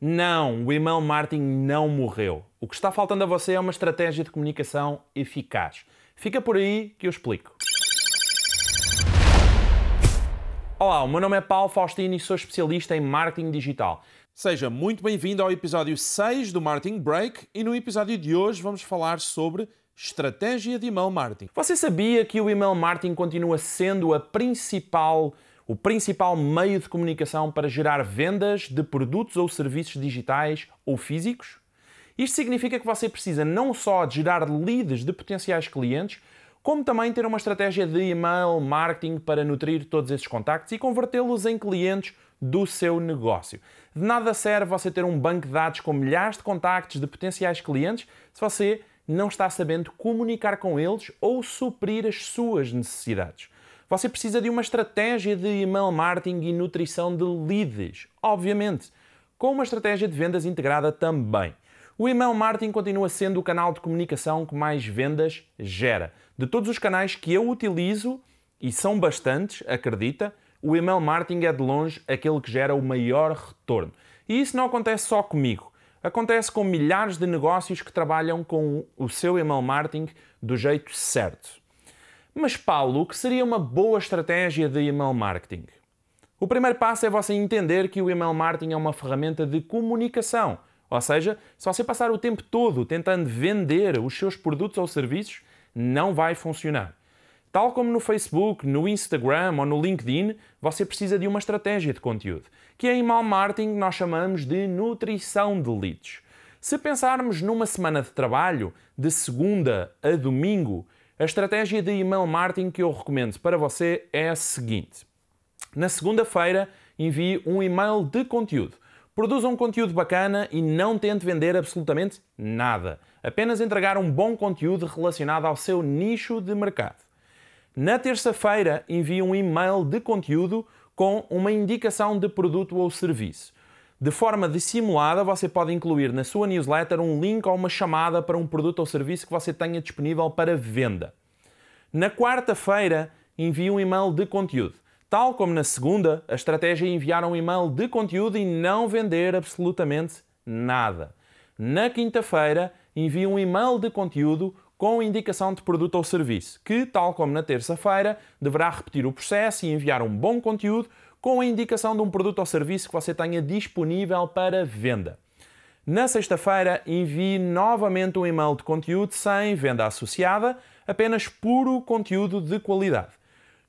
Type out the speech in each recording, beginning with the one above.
Não, o email marketing não morreu. O que está faltando a você é uma estratégia de comunicação eficaz. Fica por aí que eu explico. Olá, o meu nome é Paulo Faustino e sou especialista em marketing digital. Seja muito bem-vindo ao episódio 6 do Marketing Break e no episódio de hoje vamos falar sobre estratégia de email marketing. Você sabia que o email marketing continua sendo a principal o principal meio de comunicação para gerar vendas de produtos ou serviços digitais ou físicos? Isto significa que você precisa não só de gerar leads de potenciais clientes, como também ter uma estratégia de email marketing para nutrir todos esses contactos e convertê-los em clientes do seu negócio. De nada serve você ter um banco de dados com milhares de contactos de potenciais clientes se você não está sabendo comunicar com eles ou suprir as suas necessidades. Você precisa de uma estratégia de email marketing e nutrição de leads, obviamente, com uma estratégia de vendas integrada também. O email marketing continua sendo o canal de comunicação que mais vendas gera. De todos os canais que eu utilizo, e são bastantes, acredita, o email marketing é de longe aquele que gera o maior retorno. E isso não acontece só comigo. Acontece com milhares de negócios que trabalham com o seu email marketing do jeito certo. Mas, Paulo, o que seria uma boa estratégia de email marketing? O primeiro passo é você entender que o email marketing é uma ferramenta de comunicação. Ou seja, se você passar o tempo todo tentando vender os seus produtos ou serviços, não vai funcionar. Tal como no Facebook, no Instagram ou no LinkedIn, você precisa de uma estratégia de conteúdo, que em email marketing nós chamamos de nutrição de leads. Se pensarmos numa semana de trabalho, de segunda a domingo, a estratégia de email marketing que eu recomendo para você é a seguinte: na segunda-feira, envie um e-mail de conteúdo. Produza um conteúdo bacana e não tente vender absolutamente nada. Apenas entregar um bom conteúdo relacionado ao seu nicho de mercado. Na terça-feira, envie um e-mail de conteúdo com uma indicação de produto ou serviço. De forma dissimulada, você pode incluir na sua newsletter um link ou uma chamada para um produto ou serviço que você tenha disponível para venda. Na quarta-feira, envie um e-mail de conteúdo. Tal como na segunda, a estratégia é enviar um e-mail de conteúdo e não vender absolutamente nada. Na quinta-feira, envie um e-mail de conteúdo com indicação de produto ou serviço, que, tal como na terça-feira, deverá repetir o processo e enviar um bom conteúdo com a indicação de um produto ou serviço que você tenha disponível para venda. Na sexta-feira, envie novamente um e-mail de conteúdo sem venda associada, apenas puro conteúdo de qualidade.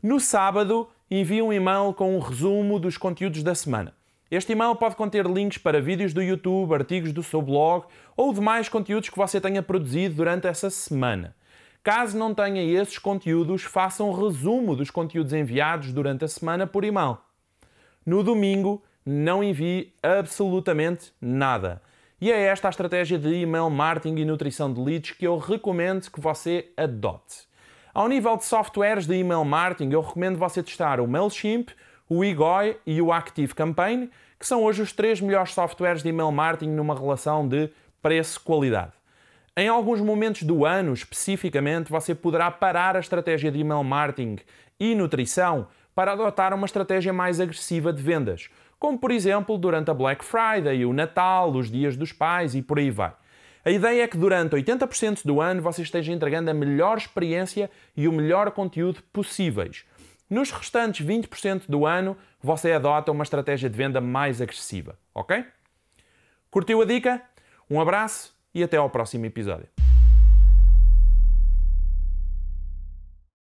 No sábado, envie um e-mail com um resumo dos conteúdos da semana. Este e-mail pode conter links para vídeos do YouTube, artigos do seu blog ou demais conteúdos que você tenha produzido durante essa semana. Caso não tenha esses conteúdos, faça um resumo dos conteúdos enviados durante a semana por e-mail. No domingo, não envie absolutamente nada. E é esta a estratégia de email marketing e nutrição de leads que eu recomendo que você adote. Ao nível de softwares de email marketing, eu recomendo você testar o MailChimp, o eGoi e o ActiveCampaign, que são hoje os três melhores softwares de email marketing numa relação de preço-qualidade. Em alguns momentos do ano, especificamente, você poderá parar a estratégia de email marketing e nutrição para adotar uma estratégia mais agressiva de vendas, como por exemplo durante a Black Friday, o Natal, os Dias dos Pais e por aí vai. A ideia é que durante 80% do ano você esteja entregando a melhor experiência e o melhor conteúdo possíveis. Nos restantes 20% do ano, você adota uma estratégia de venda mais agressiva, ok? Curtiu a dica? Um abraço e até ao próximo episódio.